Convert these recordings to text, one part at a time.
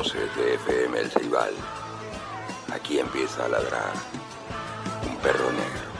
Voces de FM El Ceibal, aquí empieza a ladrar un perro negro.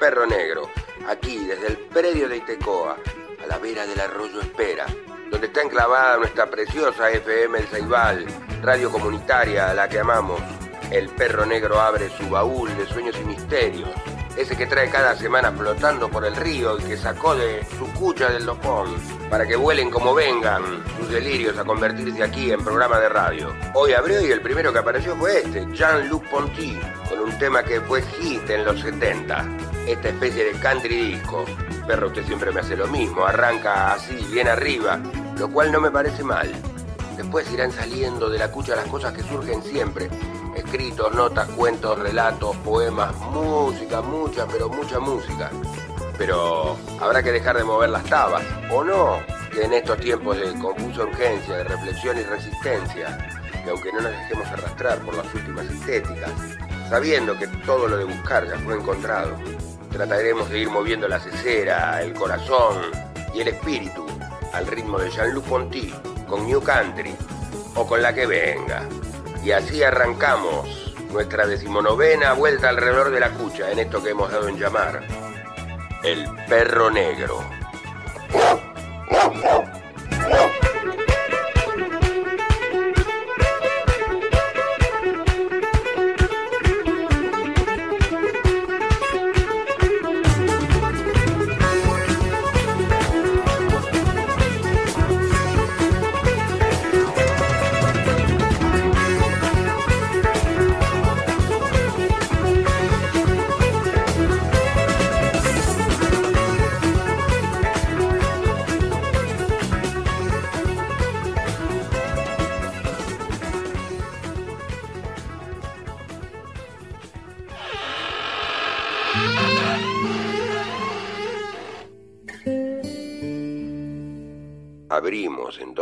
Perro Negro. Aquí, desde el predio de Itecoa, a la vera del arroyo Espera, donde está enclavada nuestra preciosa FM El Ceibal, radio comunitaria a la que amamos. El Perro Negro abre su baúl de sueños y misterios. Ese que trae cada semana flotando por el río y que sacó de su cucha del dopón para que vuelen como vengan sus delirios a convertirse aquí en programa de radio. Hoy abrió y el primero que apareció fue este, Jean-Luc Ponty, con un tema que fue hit en los 70. Esta especie de country disco. Perro, usted siempre me hace lo mismo, arranca así, bien arriba, lo cual no me parece mal. Después irán saliendo de la cucha las cosas que surgen siempre. Escritos, notas, cuentos, relatos, poemas, música, mucha, pero mucha música. Pero habrá que dejar de mover las tabas, ¿o no? Que en estos tiempos de confusa urgencia, de reflexión y resistencia, que aunque no nos dejemos arrastrar por las últimas estéticas, sabiendo que todo lo de buscar ya fue encontrado, trataremos de ir moviendo la cesera, el corazón y el espíritu al ritmo de Jean-Luc Ponty con New Country o con la que venga. Y así arrancamos nuestra decimonovena vuelta alrededor de la cucha en esto que hemos dado en llamar el perro negro.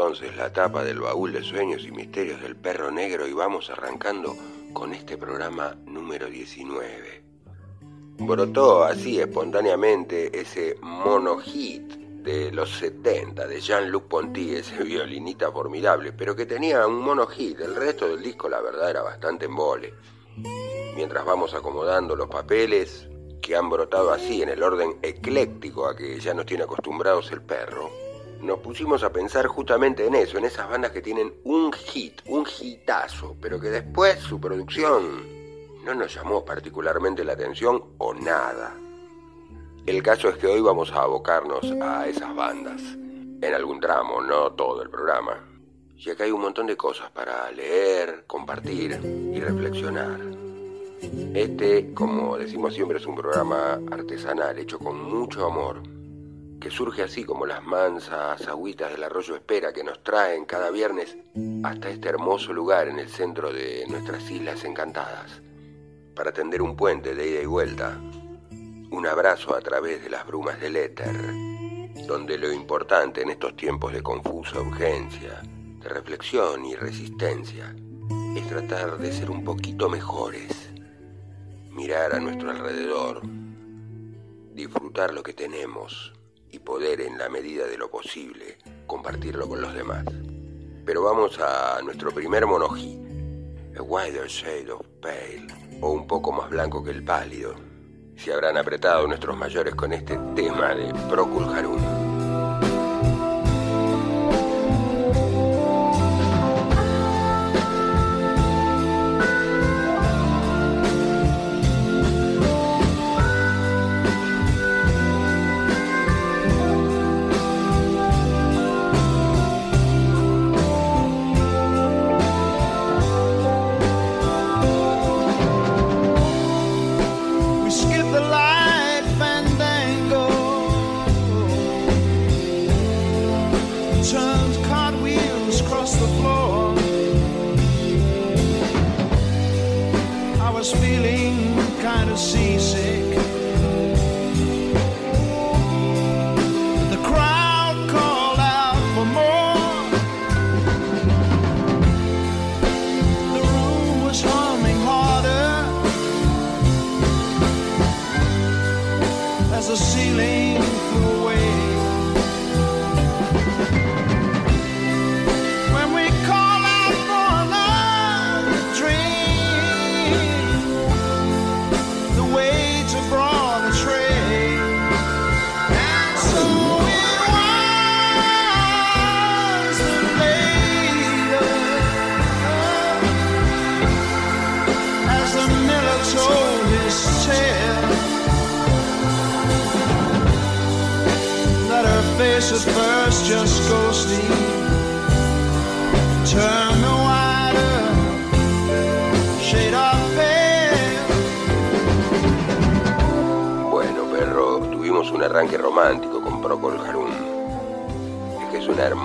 Entonces la tapa del baúl de sueños y misterios del perro negro y vamos arrancando con este programa número 19. Brotó así espontáneamente ese mono hit de los 70 de Jean-Luc Ponty, ese violinista formidable, pero que tenía un mono hit, el resto del disco la verdad era bastante embole. Mientras vamos acomodando los papeles que han brotado así en el orden ecléctico a que ya nos tiene acostumbrados el perro, nos pusimos a pensar justamente en eso, en esas bandas que tienen un hit, un hitazo, pero que después su producción no nos llamó particularmente la atención o nada. El caso es que hoy vamos a abocarnos a esas bandas, en algún tramo, no todo el programa. Y acá hay un montón de cosas para leer, compartir y reflexionar. Este, como decimos siempre, es un programa artesanal, hecho con mucho amor que surge así como las mansas agüitas del arroyo Espera que nos traen cada viernes hasta este hermoso lugar en el centro de nuestras islas encantadas, para tender un puente de ida y vuelta, un abrazo a través de las brumas del éter, donde lo importante en estos tiempos de confusa urgencia, de reflexión y resistencia, es tratar de ser un poquito mejores, mirar a nuestro alrededor, disfrutar lo que tenemos y poder en la medida de lo posible compartirlo con los demás. Pero vamos a nuestro primer monojí, A Wider Shade of Pale, o un poco más blanco que el pálido. Se habrán apretado nuestros mayores con este tema de Procul Harun.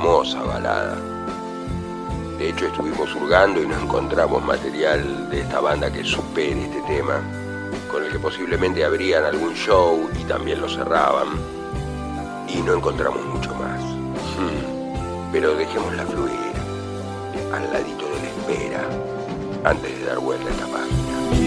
Hermosa balada. De hecho, estuvimos hurgando y no encontramos material de esta banda que supere este tema, con el que posiblemente abrían algún show y también lo cerraban. Y no encontramos mucho más. Hmm. Pero dejémosla fluir al ladito de la espera antes de dar vuelta a esta página.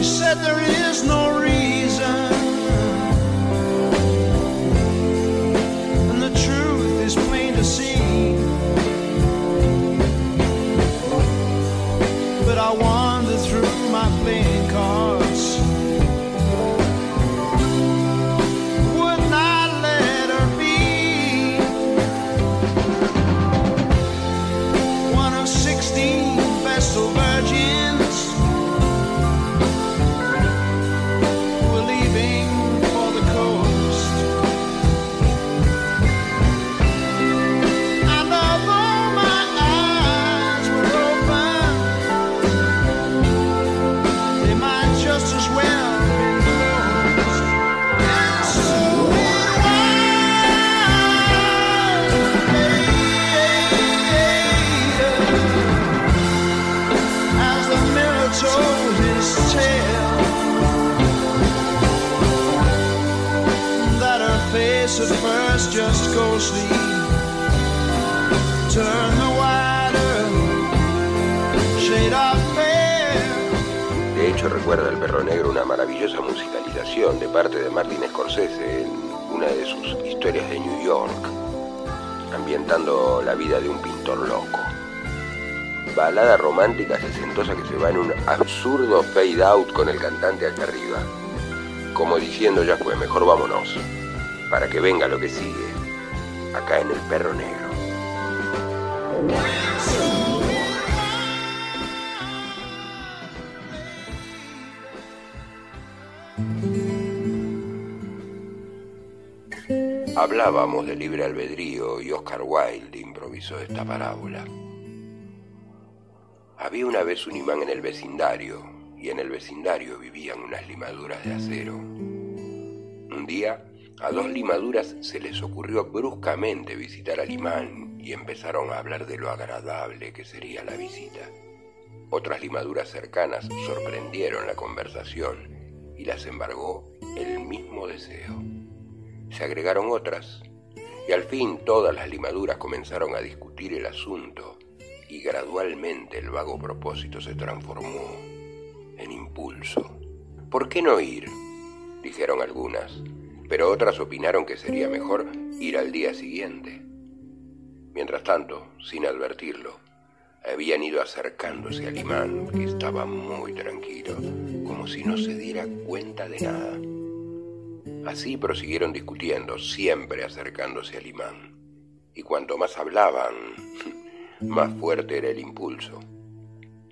De hecho, recuerda el perro negro una maravillosa musicalización de parte de Martin Scorsese en una de sus historias de New York, ambientando la vida de un pintor loco. Balada romántica sesentosa que se va en un absurdo fade out con el cantante hacia arriba. Como diciendo ya fue, mejor vámonos, para que venga lo que sigue, acá en el perro negro. Hablábamos de libre albedrío y Oscar Wilde improvisó esta parábola. Había una vez un imán en el vecindario y en el vecindario vivían unas limaduras de acero. Un día a dos limaduras se les ocurrió bruscamente visitar al imán y empezaron a hablar de lo agradable que sería la visita. Otras limaduras cercanas sorprendieron la conversación y las embargó el mismo deseo se agregaron otras, y al fin todas las limaduras comenzaron a discutir el asunto, y gradualmente el vago propósito se transformó en impulso. ¿Por qué no ir? dijeron algunas, pero otras opinaron que sería mejor ir al día siguiente. Mientras tanto, sin advertirlo, habían ido acercándose al imán, que estaba muy tranquilo, como si no se diera cuenta de nada. Así prosiguieron discutiendo, siempre acercándose al imán. Y cuanto más hablaban, más fuerte era el impulso.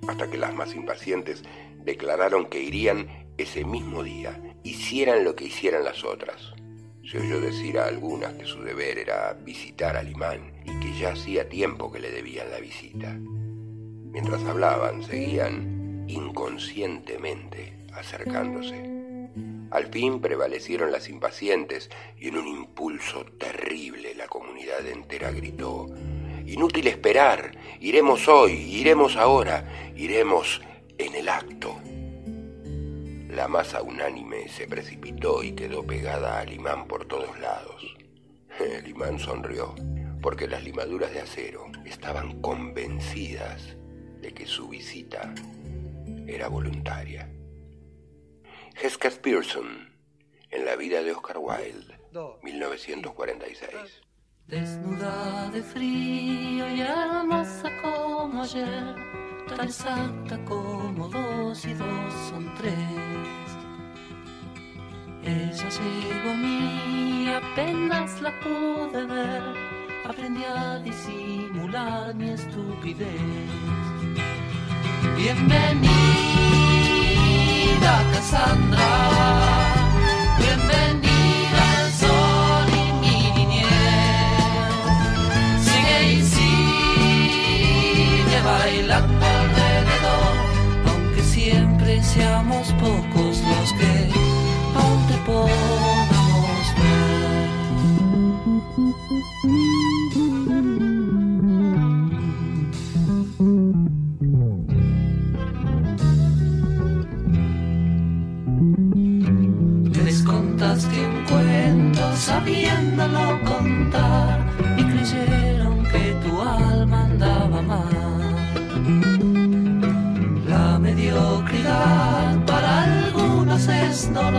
Hasta que las más impacientes declararon que irían ese mismo día, hicieran lo que hicieran las otras. Se oyó decir a algunas que su deber era visitar al imán y que ya hacía tiempo que le debían la visita. Mientras hablaban, seguían inconscientemente acercándose. Al fin prevalecieron las impacientes y en un impulso terrible la comunidad entera gritó, Inútil esperar, iremos hoy, iremos ahora, iremos en el acto. La masa unánime se precipitó y quedó pegada al imán por todos lados. El imán sonrió, porque las limaduras de acero estaban convencidas de que su visita era voluntaria. Hesketh Pearson, en la vida de Oscar Wilde, 1946. Desnuda de frío y hermosa como ayer, tan exacta como dos y dos son tres. Ella llegó a mí, apenas la pude ver, aprendí a disimular mi estupidez. Bienvenida Cassandra. Bienvenida sol y mi niñez. Sigue y sigue bailando seamos pocos los que aún te podamos ver. sabiéndolo contar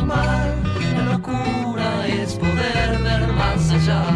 la locura es poder ver más allá.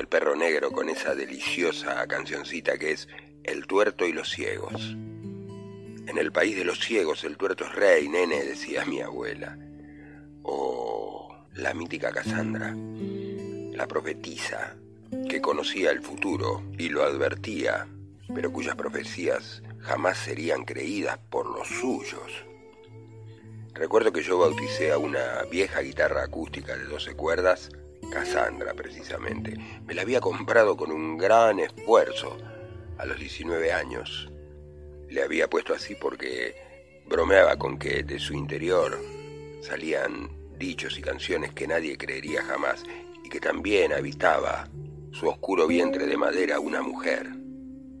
El perro negro con esa deliciosa cancioncita que es El tuerto y los ciegos. En el país de los ciegos el tuerto es rey, nene, decía mi abuela. O la mítica Cassandra, la profetisa que conocía el futuro y lo advertía, pero cuyas profecías jamás serían creídas por los suyos. Recuerdo que yo bauticé a una vieja guitarra acústica de 12 cuerdas, Cassandra precisamente. Me la había comprado con un gran esfuerzo a los 19 años. Le había puesto así porque bromeaba con que de su interior salían dichos y canciones que nadie creería jamás y que también habitaba su oscuro vientre de madera una mujer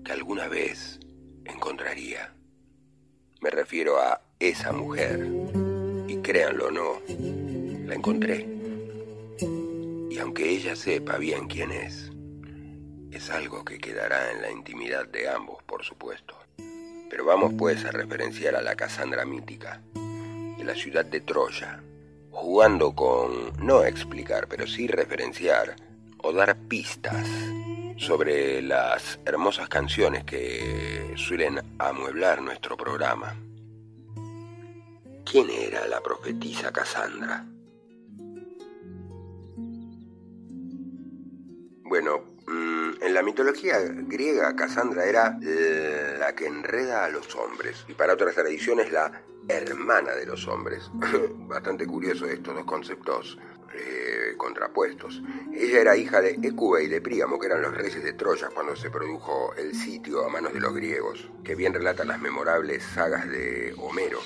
que alguna vez encontraría. Me refiero a esa mujer y créanlo o no, la encontré. Aunque ella sepa bien quién es, es algo que quedará en la intimidad de ambos, por supuesto. Pero vamos pues a referenciar a la Casandra mítica, de la ciudad de Troya, jugando con no explicar, pero sí referenciar o dar pistas sobre las hermosas canciones que suelen amueblar nuestro programa. ¿Quién era la profetisa Casandra? Bueno, mm, en la mitología griega, Casandra era la que enreda a los hombres y para otras tradiciones la hermana de los hombres. Bastante curioso estos dos conceptos eh, contrapuestos. Ella era hija de Ecuba y de Príamo, que eran los reyes de Troya cuando se produjo el sitio a manos de los griegos, que bien relatan las memorables sagas de Homero.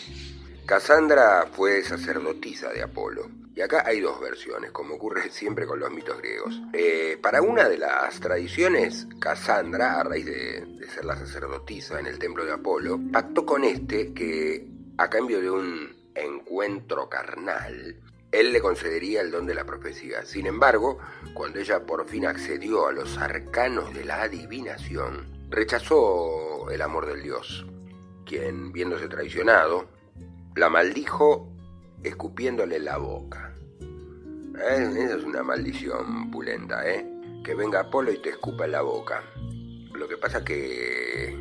Casandra fue sacerdotisa de Apolo. Y acá hay dos versiones, como ocurre siempre con los mitos griegos. Eh, para una de las tradiciones, Casandra, a raíz de, ser la sacerdotisa en el templo de Apolo, pactó con este que, a cambio de un encuentro carnal, él le concedería el don de la profecía. Sin embargo, cuando ella por fin accedió a los arcanos de la adivinación, rechazó el amor del dios, quien, viéndose traicionado, la maldijo escupiéndole la boca. ¿Eh? Esa es una maldición pulenta, ¿eh? Que venga Apolo y te escupa en la boca. Lo que pasa que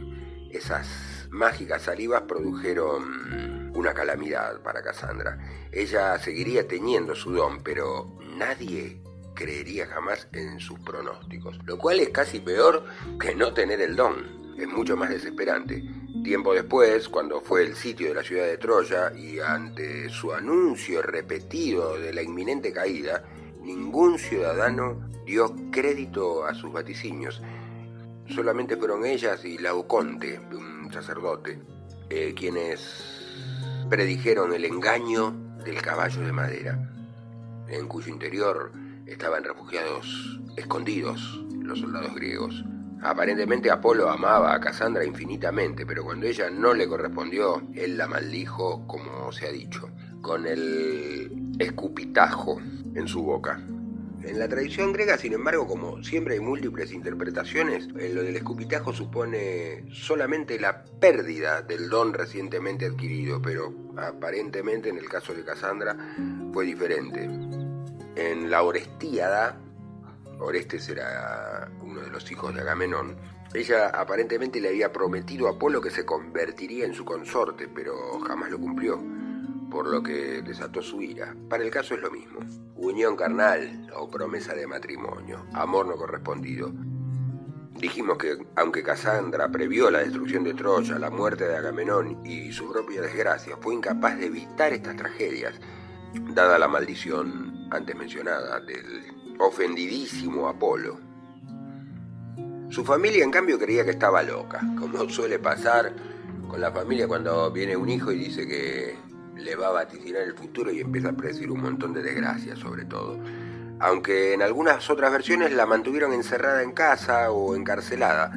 esas mágicas salivas produjeron una calamidad para Cassandra. Ella seguiría teniendo su don, pero nadie creería jamás en sus pronósticos, lo cual es casi peor que no tener el don. Es mucho más desesperante. Tiempo después, cuando fue el sitio de la ciudad de Troya y ante su anuncio repetido de la inminente caída, ningún ciudadano dio crédito a sus vaticinios. Solamente fueron ellas y Lauconte, un sacerdote, eh, quienes predijeron el engaño del caballo de madera, en cuyo interior estaban refugiados, escondidos, los soldados griegos. Aparentemente Apolo amaba a Casandra infinitamente, pero cuando ella no le correspondió, él la maldijo, como se ha dicho, con el escupitajo en su boca. En la tradición griega, sin embargo, como siempre hay múltiples interpretaciones, en lo del escupitajo supone solamente la pérdida del don recientemente adquirido, pero aparentemente en el caso de Casandra fue diferente. En la Orestíada, Orestes era uno de los hijos de Agamenón, ella aparentemente le había prometido a Apolo que se convertiría en su consorte, pero jamás lo cumplió, por lo que desató su ira. Para el caso es lo mismo. Unión carnal o promesa de matrimonio, amor no correspondido. Dijimos que aunque Casandra previó la destrucción de Troya, la muerte de Agamenón y su propia desgracia, fue incapaz de evitar estas tragedias, dada la maldición antes mencionada del ofendidísimo Apolo. Su familia, en cambio, creía que estaba loca, como suele pasar con la familia cuando viene un hijo y dice que le va a vaticinar el futuro y empieza a predecir un montón de desgracias, sobre todo. Aunque en algunas otras versiones la mantuvieron encerrada en casa o encarcelada,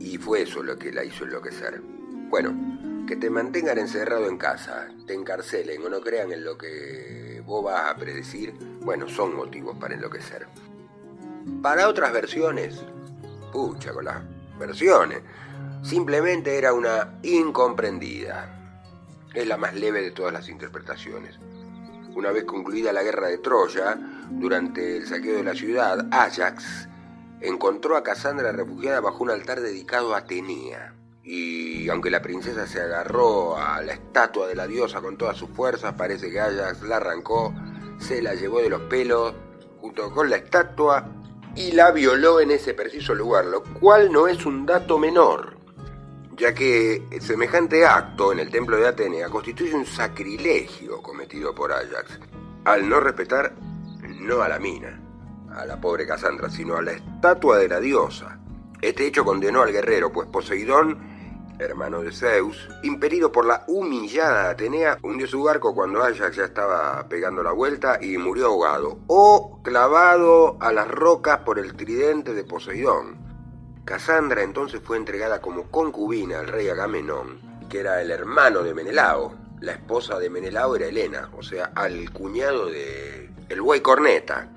y fue eso lo que la hizo enloquecer. Bueno, que te mantengan encerrado en casa, te encarcelen o no crean en lo que vos vas a predecir, bueno, son motivos para enloquecer. Para otras versiones, pucha con las versiones, simplemente era una incomprendida. Es la más leve de todas las interpretaciones. Una vez concluida la guerra de Troya, durante el saqueo de la ciudad, Ajax encontró a Casandra refugiada bajo un altar dedicado a Atenea. Y aunque la princesa se agarró a la estatua de la diosa con todas sus fuerzas, parece que Ajax la arrancó se la llevó de los pelos junto con la estatua y la violó en ese preciso lugar, lo cual no es un dato menor, ya que semejante acto en el templo de Atenea constituye un sacrilegio cometido por Ajax, al no respetar no a la mina, a la pobre Casandra, sino a la estatua de la diosa. Este hecho condenó al guerrero, pues Poseidón hermano de Zeus, impedido por la humillada Atenea, hundió su barco cuando Ajax ya estaba pegando la vuelta y murió ahogado, o clavado a las rocas por el tridente de Poseidón. Casandra entonces fue entregada como concubina al rey Agamenón, que era el hermano de Menelao. La esposa de Menelao era Helena, o sea, al cuñado de el buey corneta.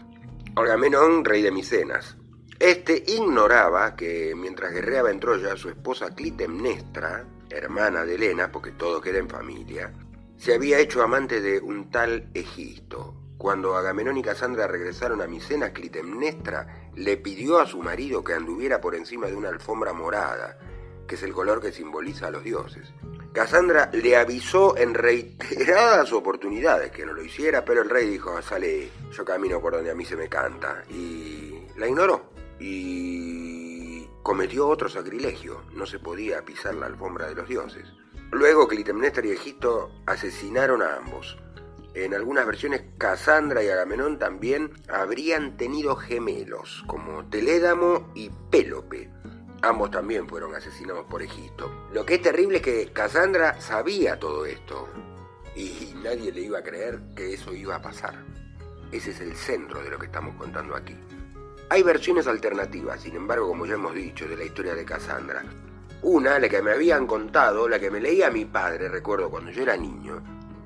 Agamenón, rey de Micenas. Este ignoraba que mientras guerreaba en Troya, su esposa Clitemnestra, hermana de Helena, porque todo queda en familia, se había hecho amante de un tal Egisto. Cuando Agamenón y Casandra regresaron a Micenas, Clitemnestra le pidió a su marido que anduviera por encima de una alfombra morada, que es el color que simboliza a los dioses. Casandra le avisó en reiteradas oportunidades que no lo hiciera, pero el rey dijo, sale, yo camino por donde a mí se me canta, y la ignoró y cometió otro sacrilegio, no se podía pisar la alfombra de los dioses. Luego Clitemnestra y Egipto asesinaron a ambos. En algunas versiones, Casandra y Agamenón también habrían tenido gemelos, como Telédamo y Pélope. Ambos también fueron asesinados por Egipto. Lo que es terrible es que Casandra sabía todo esto y nadie le iba a creer que eso iba a pasar. Ese es el centro de lo que estamos contando aquí. Hay versiones alternativas, sin embargo, como ya hemos dicho, de la historia de Cassandra. Una, la que me habían contado, la que me leía mi padre, recuerdo cuando yo era niño,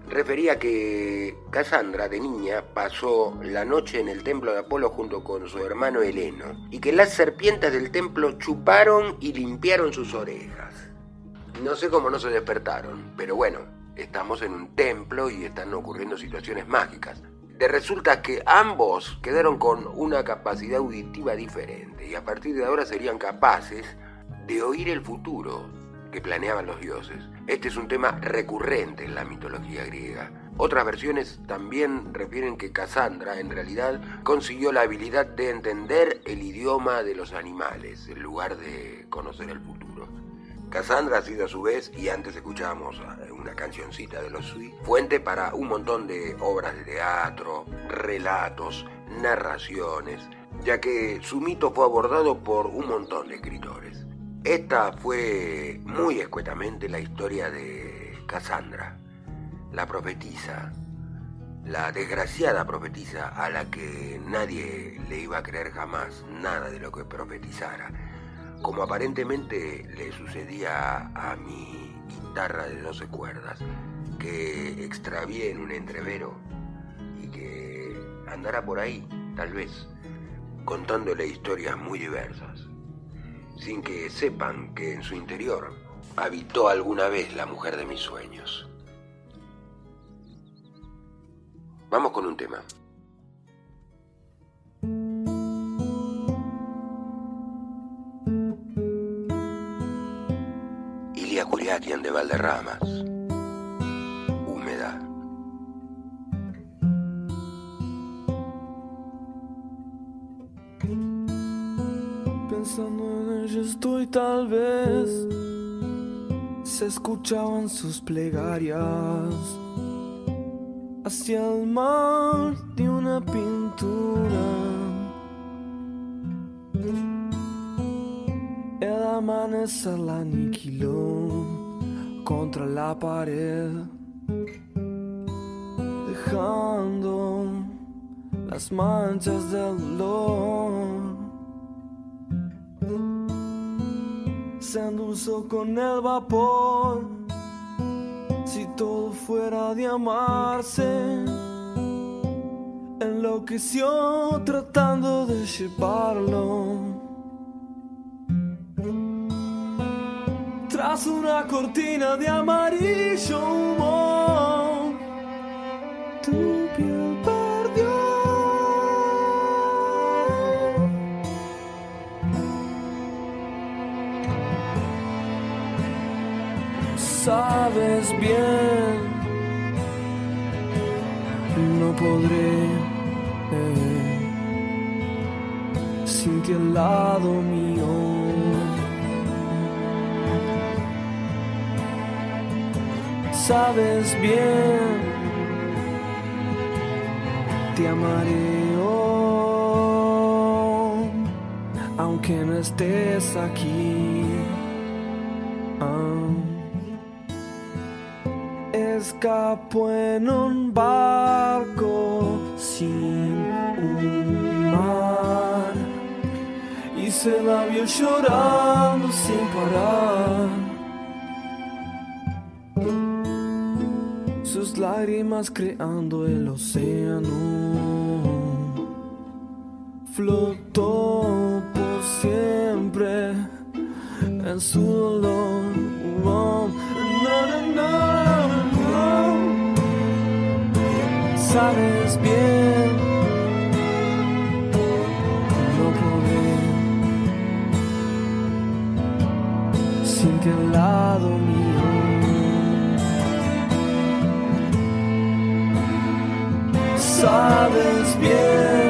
refería que Cassandra de niña pasó la noche en el templo de Apolo junto con su hermano Heleno y que las serpientes del templo chuparon y limpiaron sus orejas. No sé cómo no se despertaron, pero bueno, estamos en un templo y están ocurriendo situaciones mágicas resulta que ambos quedaron con una capacidad auditiva diferente y a partir de ahora serían capaces de oír el futuro que planeaban los dioses. Este es un tema recurrente en la mitología griega. Otras versiones también refieren que Cassandra en realidad consiguió la habilidad de entender el idioma de los animales en lugar de conocer el futuro. Cassandra ha sido a su vez, y antes escuchábamos eh, una cancioncita de los Sui, fuente para un montón de obras de teatro, relatos, narraciones, ya que su mito fue abordado por un montón de escritores. Esta fue muy escuetamente la historia de Cassandra, la profetisa, la desgraciada profetisa a la que nadie le iba a creer jamás nada de lo que profetizara como aparentemente le sucedía a mi guitarra de 12 cuerdas, que extravié en un entrevero y que andará por ahí, tal vez, contándole historias muy diversas, sin que sepan que en su interior habitó alguna vez la mujer de mis sueños. Vamos con un tema. Curiatian de Valderramas. Húmeda. Pensando en ella estoy tal vez. Se escuchaban sus plegarias hacia el mar de una pintura amanecer la aniquiló contra la pared, dejando las manchas del dolor. Se endulzó con el vapor, si todo fuera de amarse. Enloqueció tratando de llevarlo tras una cortina de amarillo humo, tu piel perdió. Sabes bien no podré sin ti al lado mío. Sabes bien, te amaré aunque no estés aquí. Ah. Escapo en un barco sin un mar y se la vio llorando sin parar. Lágrimas creando el océano flotó por siempre en su dolor. No, no, no, no. Sabes bien, no sin que al lado Sabes bien.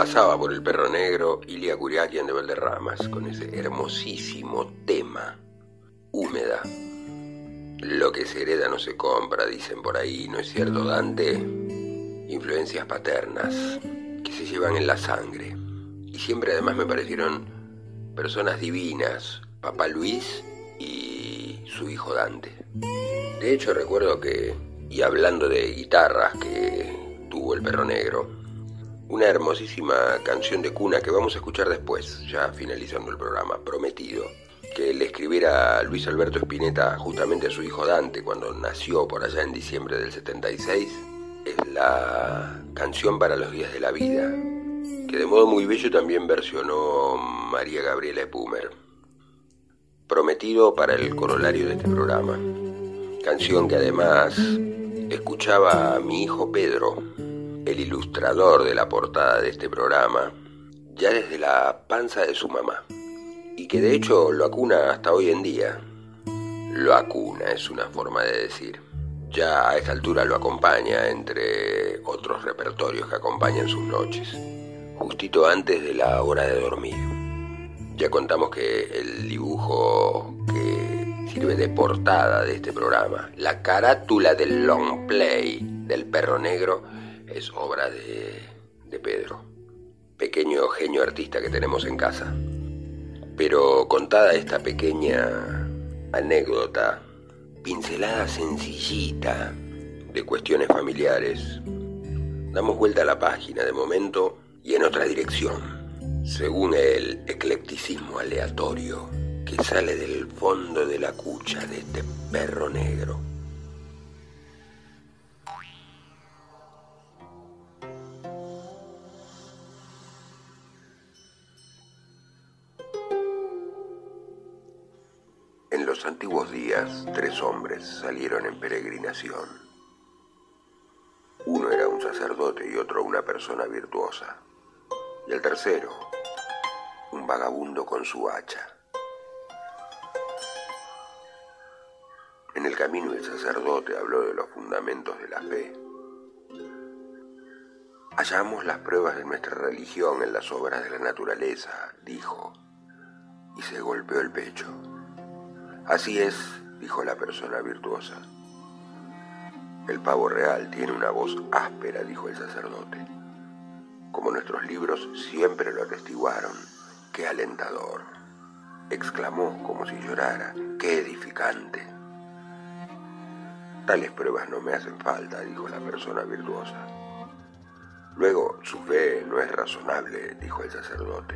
Pasaba por el perro negro Ilia Curiaquian de Valderramas con ese hermosísimo tema, húmeda. Lo que se hereda no se compra, dicen por ahí, ¿no es cierto, Dante? Influencias paternas que se llevan en la sangre. Y siempre además me parecieron personas divinas, papá Luis y su hijo Dante. De hecho recuerdo que, y hablando de guitarras que tuvo el perro negro, una hermosísima canción de cuna que vamos a escuchar después, ya finalizando el programa, prometido, que le escribiera Luis Alberto Spinetta justamente a su hijo Dante cuando nació por allá en diciembre del 76, es la canción para los días de la vida, que de modo muy bello también versionó María Gabriela Epumer. Prometido para el corolario de este programa. Canción que además escuchaba a mi hijo Pedro, el ilustrador de la portada de este programa, ya desde la panza de su mamá, y que de hecho lo acuna hasta hoy en día. Lo acuna es una forma de decir. Ya a esta altura lo acompaña entre otros repertorios que acompañan sus noches, justito antes de la hora de dormir. Ya contamos que el dibujo que sirve de portada de este programa, la carátula del long play del perro negro, es obra de, Pedro, pequeño genio artista que tenemos en casa. Pero contada esta pequeña anécdota, pincelada sencillita de cuestiones familiares, damos vuelta a la página de momento y en otra dirección, según el eclecticismo aleatorio que sale del fondo de la cucha de este perro negro. Los antiguos días, tres hombres salieron en peregrinación. Uno era un sacerdote y otro una persona virtuosa. Y el tercero, un vagabundo con su hacha. En el camino el sacerdote habló de los fundamentos de la fe. Hallamos las pruebas de nuestra religión en las obras de la naturaleza, dijo, y se golpeó el pecho. Así es, dijo la persona virtuosa. El pavo real tiene una voz áspera, dijo el sacerdote. Como nuestros libros siempre lo atestiguaron. ¡Qué alentador! exclamó como si llorara. ¡Qué edificante! Tales pruebas no me hacen falta, dijo la persona virtuosa. Luego, su fe no es razonable, dijo el sacerdote.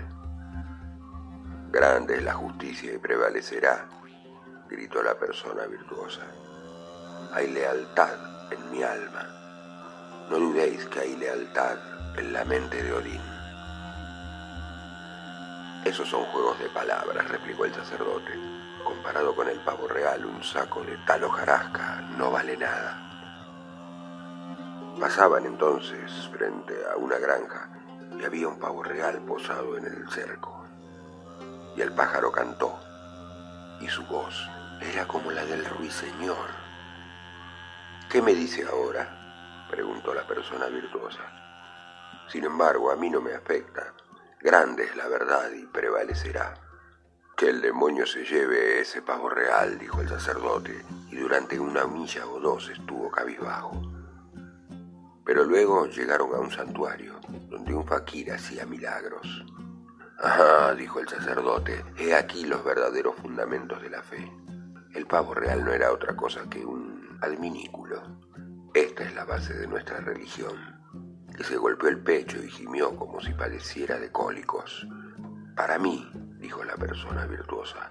Grande es la justicia y prevalecerá, gritó la persona virtuosa. Hay lealtad en mi alma. No dudéis que hay lealtad en la mente de Odín. Esos son juegos de palabras, replicó el sacerdote. Comparado con el pavo real, un saco de tal hojarasca no vale nada. Pasaban entonces frente a una granja y había un pavo real posado en el cerco. Y el pájaro cantó, y su voz era como la del ruiseñor. ¿Qué me dice ahora? preguntó la persona virtuosa. Sin embargo, a mí no me afecta. Grande es la verdad y prevalecerá. Que el demonio se lleve ese pavo real, dijo el sacerdote, y durante una milla o dos estuvo cabizbajo. Pero luego llegaron a un santuario, donde un faquir hacía milagros. Dijo el sacerdote, he aquí los verdaderos fundamentos de la fe. El pavo real no era otra cosa que un adminículo. Esta es la base de nuestra religión. Y se golpeó el pecho y gimió como si padeciera de cólicos. Para mí, dijo la persona virtuosa,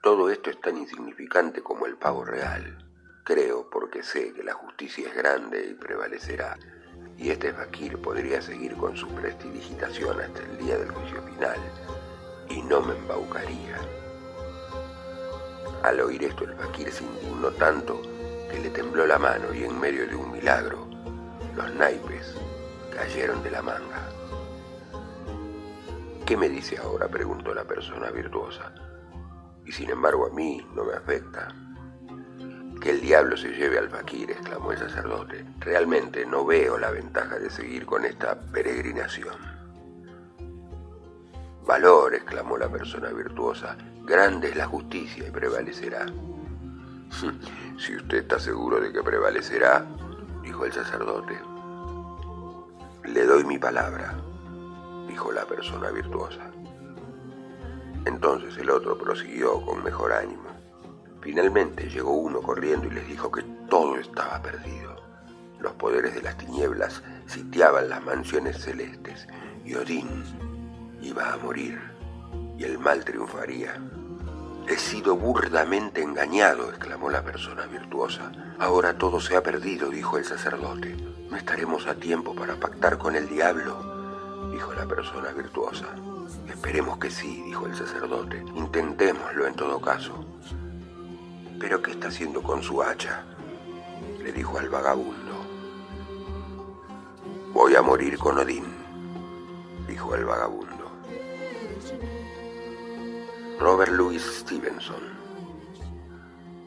todo esto es tan insignificante como el pavo real. Creo porque sé que la justicia es grande y prevalecerá. Y este fakir podría seguir con su prestidigitación hasta el día del juicio final y no me embaucaría. Al oír esto el fakir se indignó tanto que le tembló la mano y en medio de un milagro los naipes cayeron de la manga. ¿Qué me dice ahora? preguntó la persona virtuosa. Y sin embargo a mí no me afecta. Que el diablo se lleve al fakir, exclamó el sacerdote. Realmente no veo la ventaja de seguir con esta peregrinación. Valor, exclamó la persona virtuosa, grande es la justicia y prevalecerá. si usted está seguro de que prevalecerá, dijo el sacerdote, le doy mi palabra, dijo la persona virtuosa. Entonces el otro prosiguió con mejor ánimo. Finalmente llegó uno corriendo y les dijo que todo estaba perdido. Los poderes de las tinieblas sitiaban las mansiones celestes y Odín iba a morir y el mal triunfaría. He sido burdamente engañado, exclamó la persona virtuosa. Ahora todo se ha perdido, dijo el sacerdote. No estaremos a tiempo para pactar con el diablo, dijo la persona virtuosa. Esperemos que sí, dijo el sacerdote. Intentémoslo en todo caso. ¿Pero qué está haciendo con su hacha? le dijo al vagabundo. Voy a morir con Odín, dijo el vagabundo. Robert Louis Stevenson.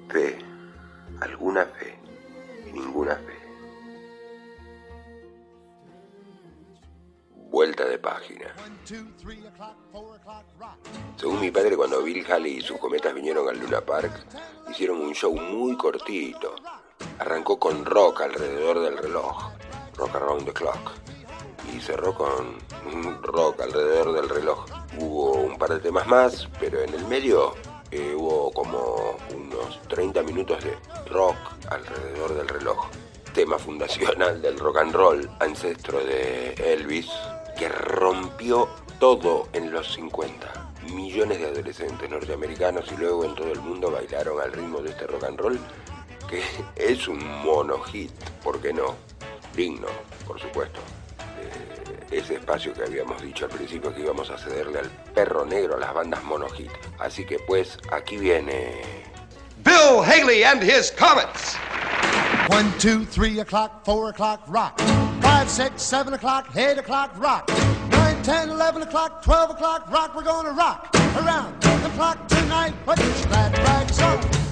Fe, alguna fe ninguna fe. De página. Según mi padre, cuando Bill Haley y sus cometas vinieron al Luna Park, hicieron un show muy cortito. Arrancó con rock alrededor del reloj, rock around the clock, y cerró con rock alrededor del reloj. Hubo un par de temas más, pero en el medio eh, hubo como unos 30 minutos de rock alrededor del reloj. Tema fundacional del rock and roll, ancestro de Elvis, que rompió todo en los 50. Millones de adolescentes norteamericanos y luego en todo el mundo bailaron al ritmo de este rock and roll, que es un mono hit, ¿por qué no? Digno, por supuesto ese espacio que habíamos dicho al principio que íbamos a cederle al perro negro a las bandas monohit. Así que pues aquí viene Bill Haley and his Comets. One, two, three o'clock, four o'clock, rock. Five, six, seven o'clock, eight o'clock, rock. Nine, ten, eleven o'clock, twelve o'clock, rock. We're gonna rock around the clock tonight. Put your glad rags on.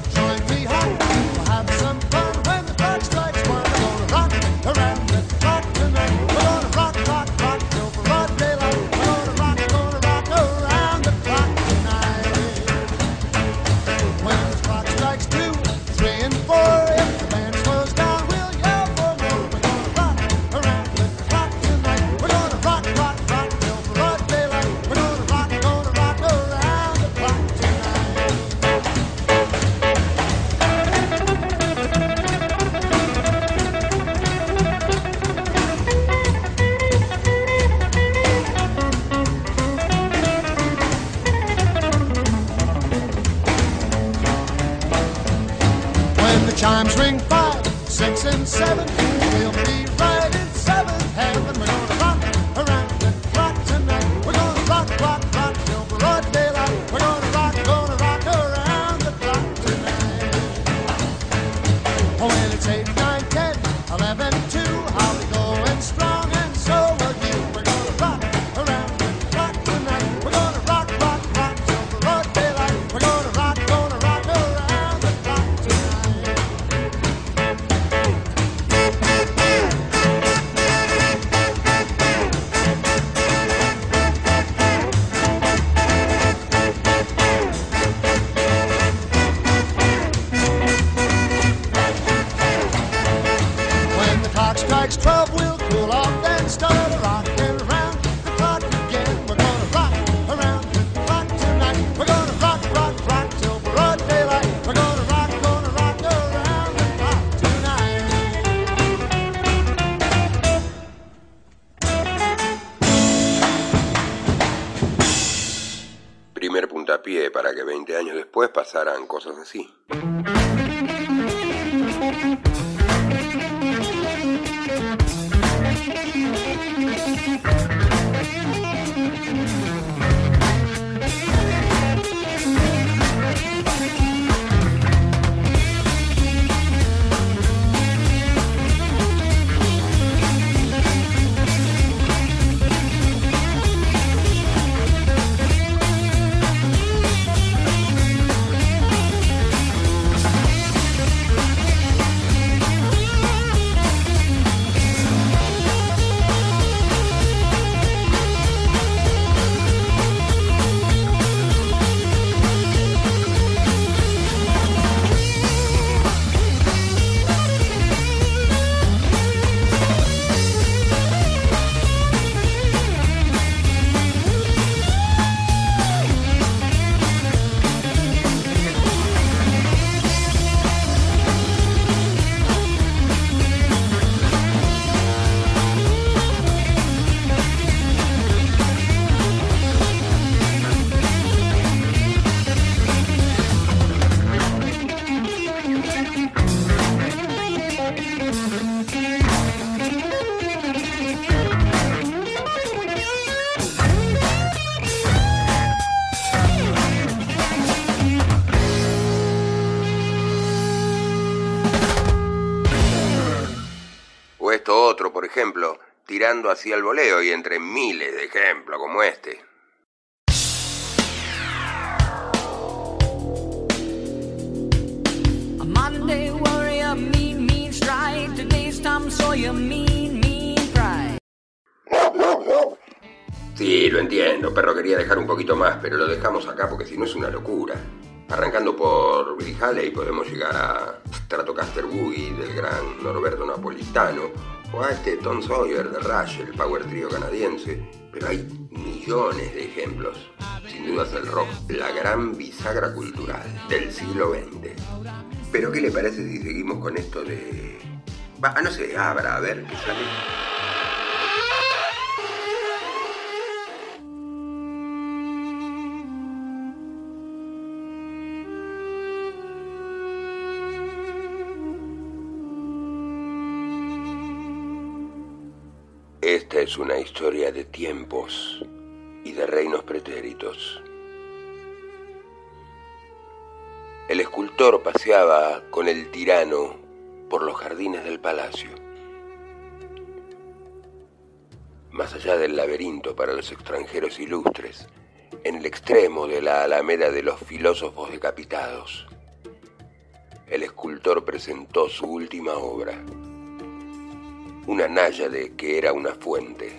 and seven. Cosas así. Tirando hacia el voleo y entre miles de ejemplos como este. Sí, lo entiendo, perro quería dejar un poquito más, pero lo dejamos acá porque si no es una locura. Arrancando por Billy Haley podemos llegar a Stratocaster Boogie del gran Norberto Napolitano o a este Tom Sawyer de Rush, el power trio canadiense, pero hay millones de ejemplos. Sin duda es el rock la gran bisagra cultural del siglo XX. Pero ¿qué le parece si seguimos con esto de... Va, no sé, abra, a ver qué sale. Esta es una historia de tiempos y de reinos pretéritos. El escultor paseaba con el tirano por los jardines del palacio. Más allá del laberinto para los extranjeros ilustres, en el extremo de la alameda de los filósofos decapitados, el escultor presentó su última obra una náyade que era una fuente.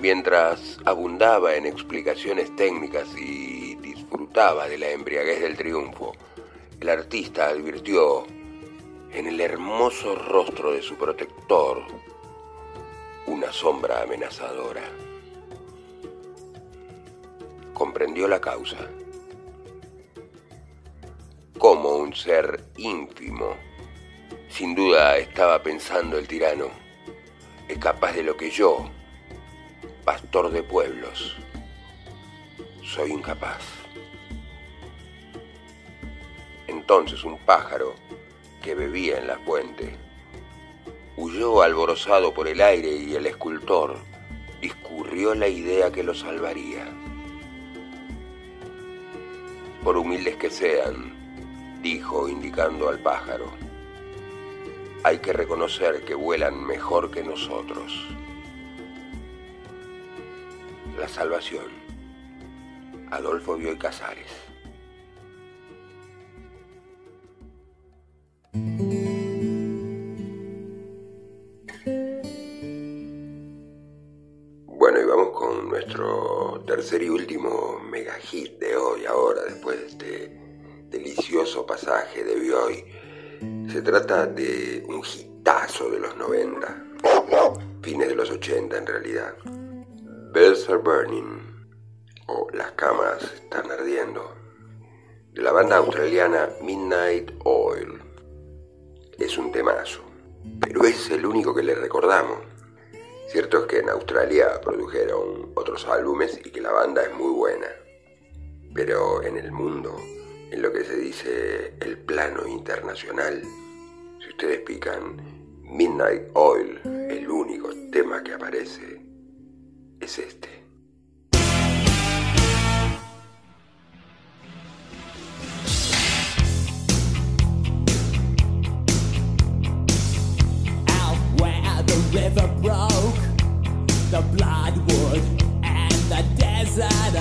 Mientras abundaba en explicaciones técnicas y disfrutaba de la embriaguez del triunfo, el artista advirtió en el hermoso rostro de su protector una sombra amenazadora. Comprendió la causa. Como un ser ínfimo sin duda estaba pensando el tirano, es capaz de lo que yo, pastor de pueblos, soy incapaz. Entonces un pájaro que bebía en la fuente huyó alborozado por el aire y el escultor discurrió la idea que lo salvaría. Por humildes que sean, dijo indicando al pájaro, hay que reconocer que vuelan mejor que nosotros. La salvación. Adolfo Bioy Casares. Bueno, y vamos con nuestro tercer y último mega hit de hoy, ahora, después de este delicioso pasaje de Bioy se trata de un hitazo de los 90, fines de los 80 en realidad. Bells are burning, o Las camas están ardiendo, de la banda australiana Midnight Oil. Es un temazo, pero es el único que le recordamos. Cierto es que en Australia produjeron otros álbumes y que la banda es muy buena, pero en el mundo en lo que se dice el plano internacional. Si ustedes pican Midnight Oil, el único tema que aparece es este. river broke, the and the desert.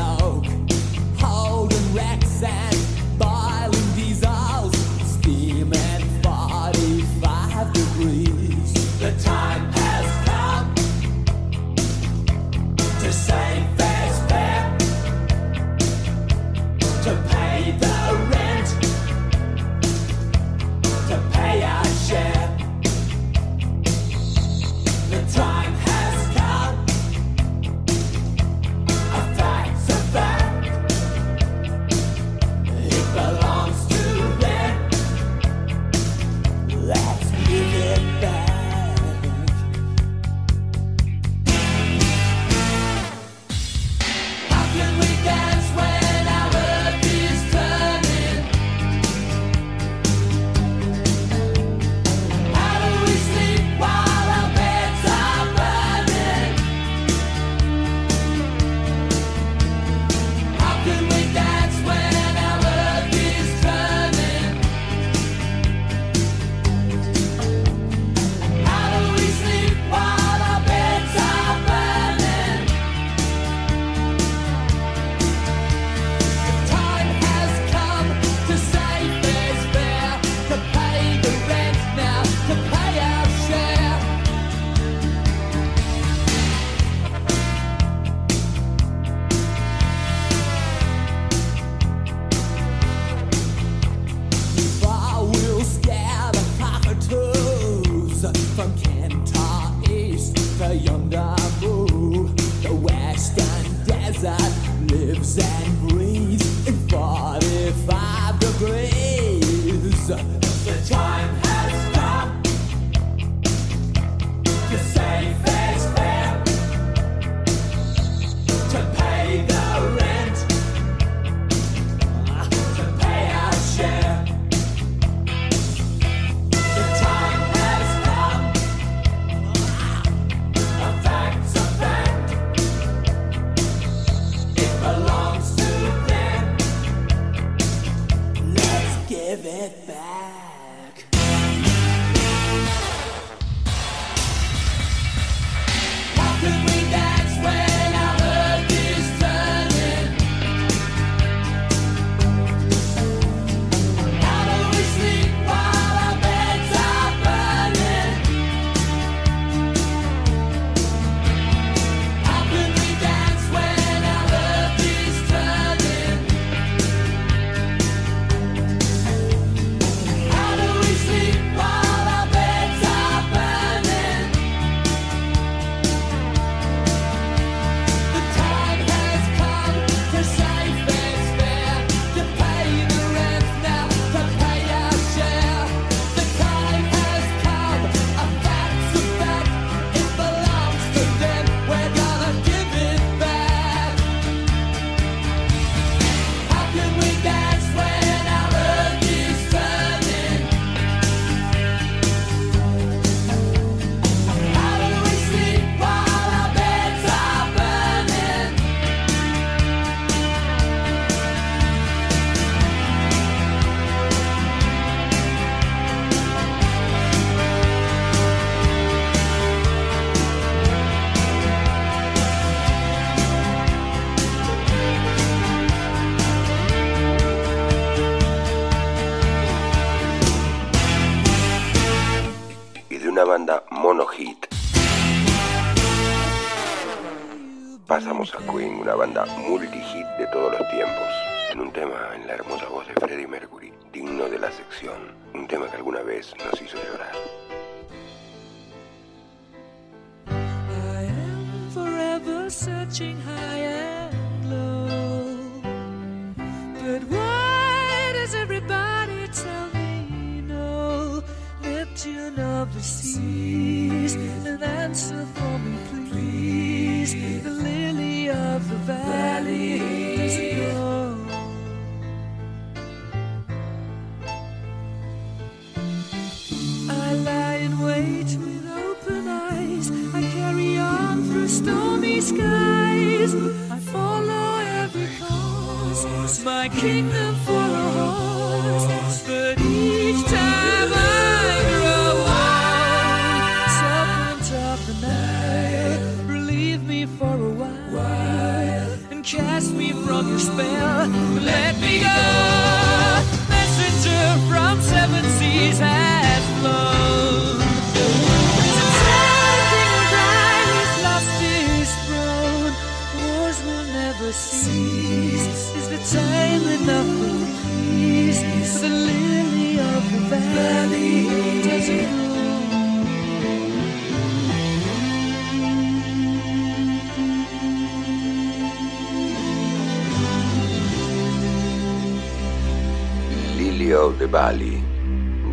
The Valley,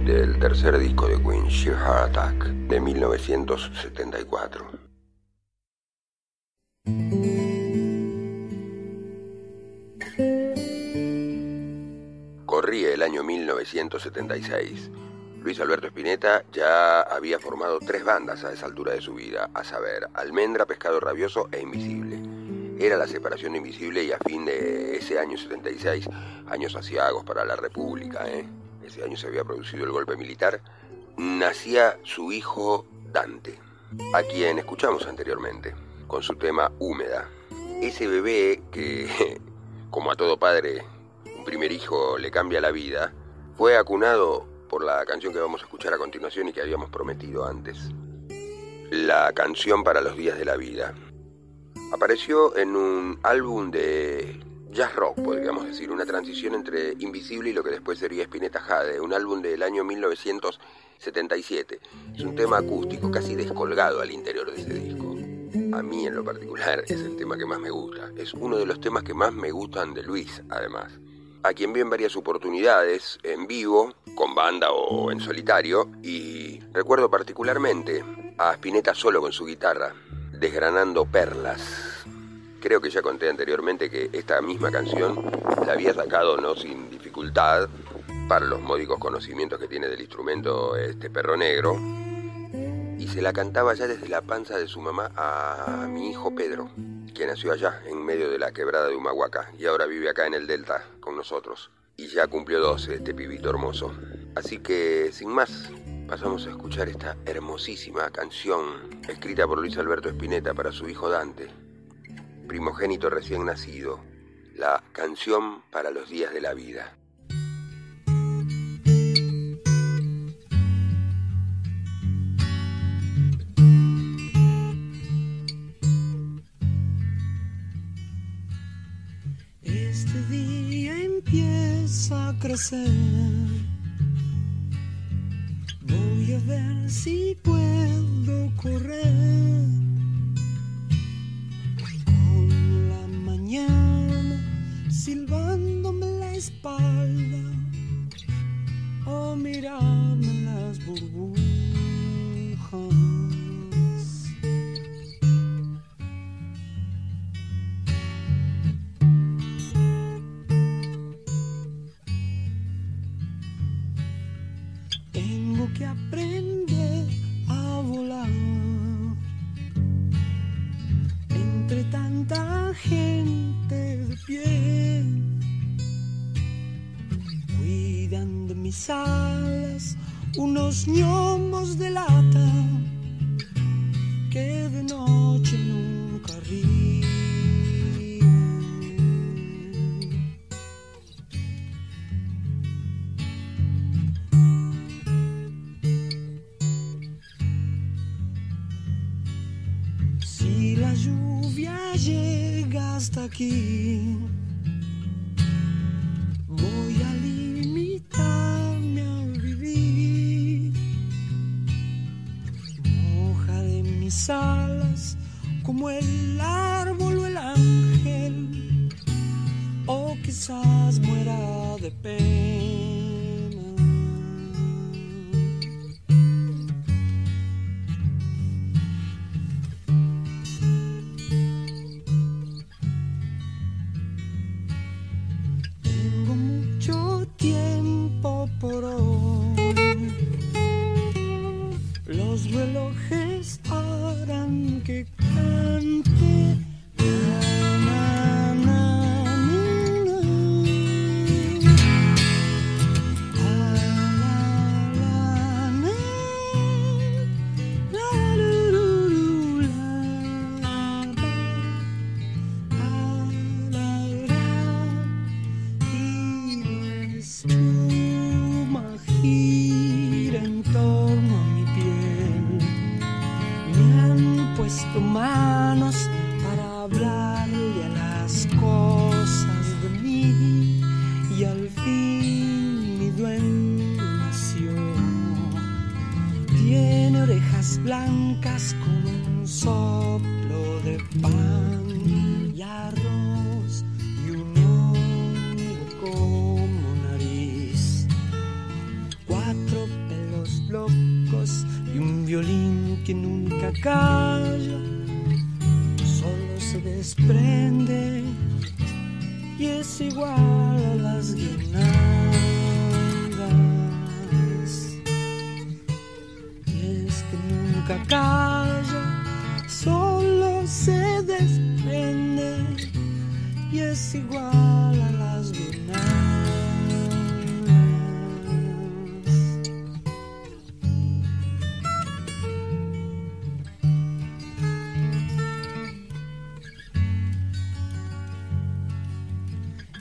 del tercer disco de Queen, Sheer Heart Attack, de 1974. Corría el año 1976. Luis Alberto Spinetta ya había formado tres bandas a esa altura de su vida, a saber, Almendra, Pescado Rabioso e Invisible. Era la separación Invisible y a fin de ese año 76, años asiagos para la República, ¿eh? ese año se había producido el golpe militar, nacía su hijo Dante, a quien escuchamos anteriormente, con su tema Húmeda. Ese bebé que, como a todo padre, un primer hijo le cambia la vida, fue acunado por la canción que vamos a escuchar a continuación y que habíamos prometido antes. La canción para los días de la vida. Apareció en un álbum de jazz rock, podríamos decir, una transición entre Invisible y lo que después sería Spinetta Jade, un álbum del año 1977. Es un tema acústico casi descolgado al interior de ese disco. A mí en lo particular es el tema que más me gusta. Es uno de los temas que más me gustan de Luis, además. A quien vi en varias oportunidades, en vivo, con banda o en solitario, y recuerdo particularmente a Spinetta solo con su guitarra, desgranando perlas. Creo que ya conté anteriormente que esta misma canción la había sacado no sin dificultad para los módicos conocimientos que tiene del instrumento este perro negro se la cantaba ya desde la panza de su mamá a mi hijo Pedro, que nació allá en medio de la quebrada de Humahuaca y ahora vive acá en el Delta con nosotros. Y ya cumplió 12 este pibito hermoso. Así que sin más, pasamos a escuchar esta hermosísima canción escrita por Luis Alberto Spinetta para su hijo Dante, primogénito recién nacido, la canción para los días de la vida. Voy a ver si puedo correr. Con la mañana silbándome la espalda o mirarme las burbujas. Philippines.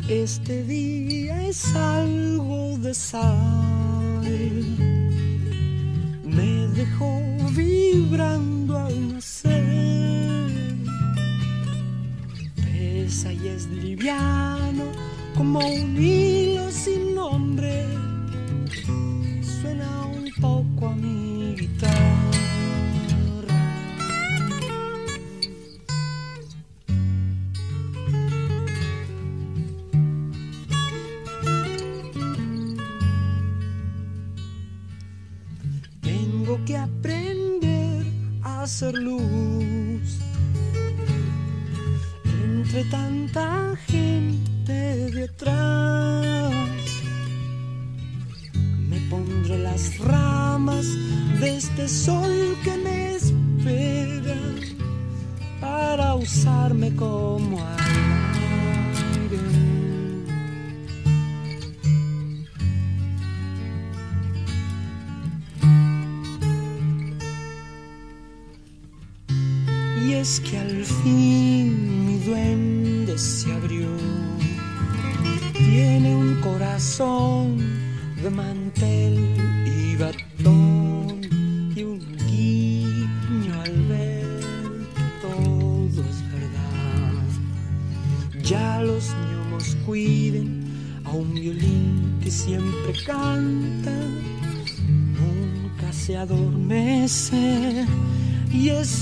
Este día es algo de sal. Me dejó vibrando al nacer. Pesa y es liviano como un hilo sin nombre. Suena un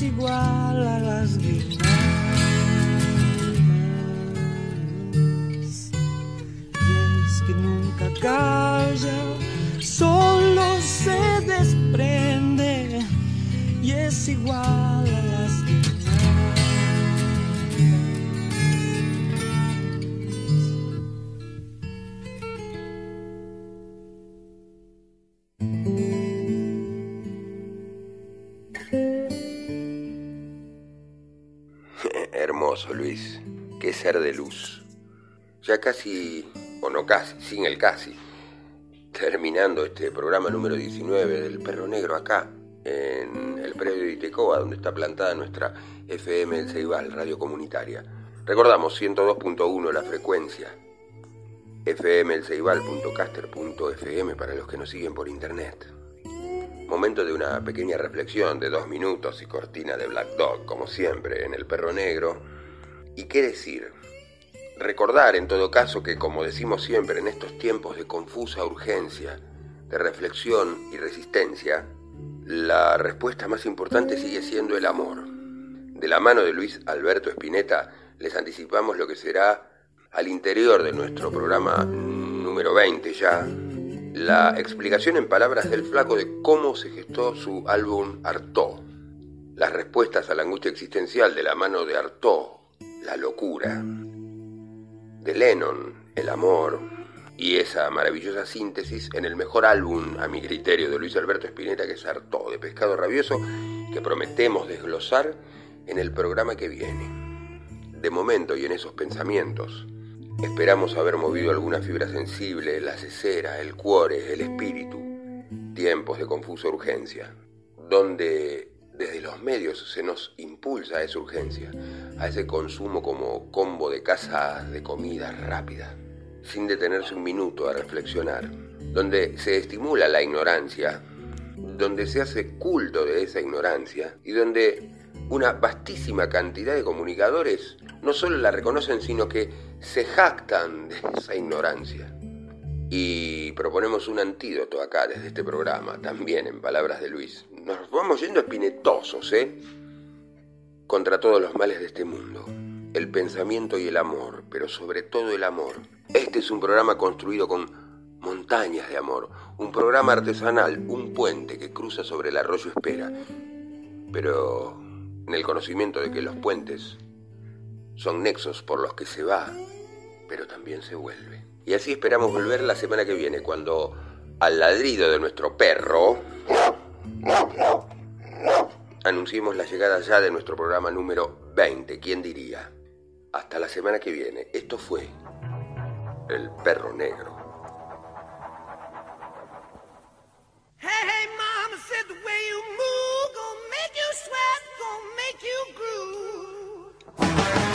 igual. Luis. Qué ser de luz. Ya casi, o no casi, sin el casi, terminando este programa número 19 del Perro Negro acá, en el predio de Itecoa, donde está plantada nuestra FM El Ceibal, radio comunitaria. Recordamos 102.1 la frecuencia, fmelceibal.caster.fm para los que nos siguen por internet. Momento de una pequeña reflexión de dos minutos y cortina de Black Dog, como siempre, en El Perro Negro, ¿Y qué decir? Recordar en todo caso que, como decimos siempre en estos tiempos de confusa urgencia, de reflexión y resistencia, la respuesta más importante sigue siendo el amor. De la mano de Luis Alberto Espineta les anticipamos lo que será al interior de nuestro programa número 20 ya, la explicación en palabras del flaco de cómo se gestó su álbum Artaud, las respuestas a la angustia existencial de la mano de Artaud, la locura. De Lennon, el amor. Y esa maravillosa síntesis en el mejor álbum, a mi criterio, de Luis Alberto Spinetta, que es Artaud, de Pescado Rabioso, que prometemos desglosar en el programa que viene. De momento y en esos pensamientos, esperamos haber movido alguna fibra sensible, la cesera, el cuore, el espíritu. Tiempos de confusa urgencia, donde desde los medios se nos impulsa a esa urgencia, a ese consumo como combo de casas de comida rápida, sin detenerse un minuto a reflexionar, donde se estimula la ignorancia, donde se hace culto de esa ignorancia y donde una vastísima cantidad de comunicadores no solo la reconocen, sino que se jactan de esa ignorancia. Y proponemos un antídoto acá desde este programa, también en palabras de Luis. Nos vamos yendo espinetosos, ¿eh? Contra todos los males de este mundo. El pensamiento y el amor, pero sobre todo el amor. Este es un programa construido con montañas de amor. Un programa artesanal, un puente que cruza sobre el arroyo Espera. Pero en el conocimiento de que los puentes son nexos por los que se va, pero también se vuelve. Y así esperamos volver la semana que viene, cuando al ladrido de nuestro perro anunciemos la llegada ya de nuestro programa número 20. ¿Quién diría? Hasta la semana que viene. Esto fue El Perro Negro. Hey, hey, mama the way you move gonna make you sweat, gonna make you groove.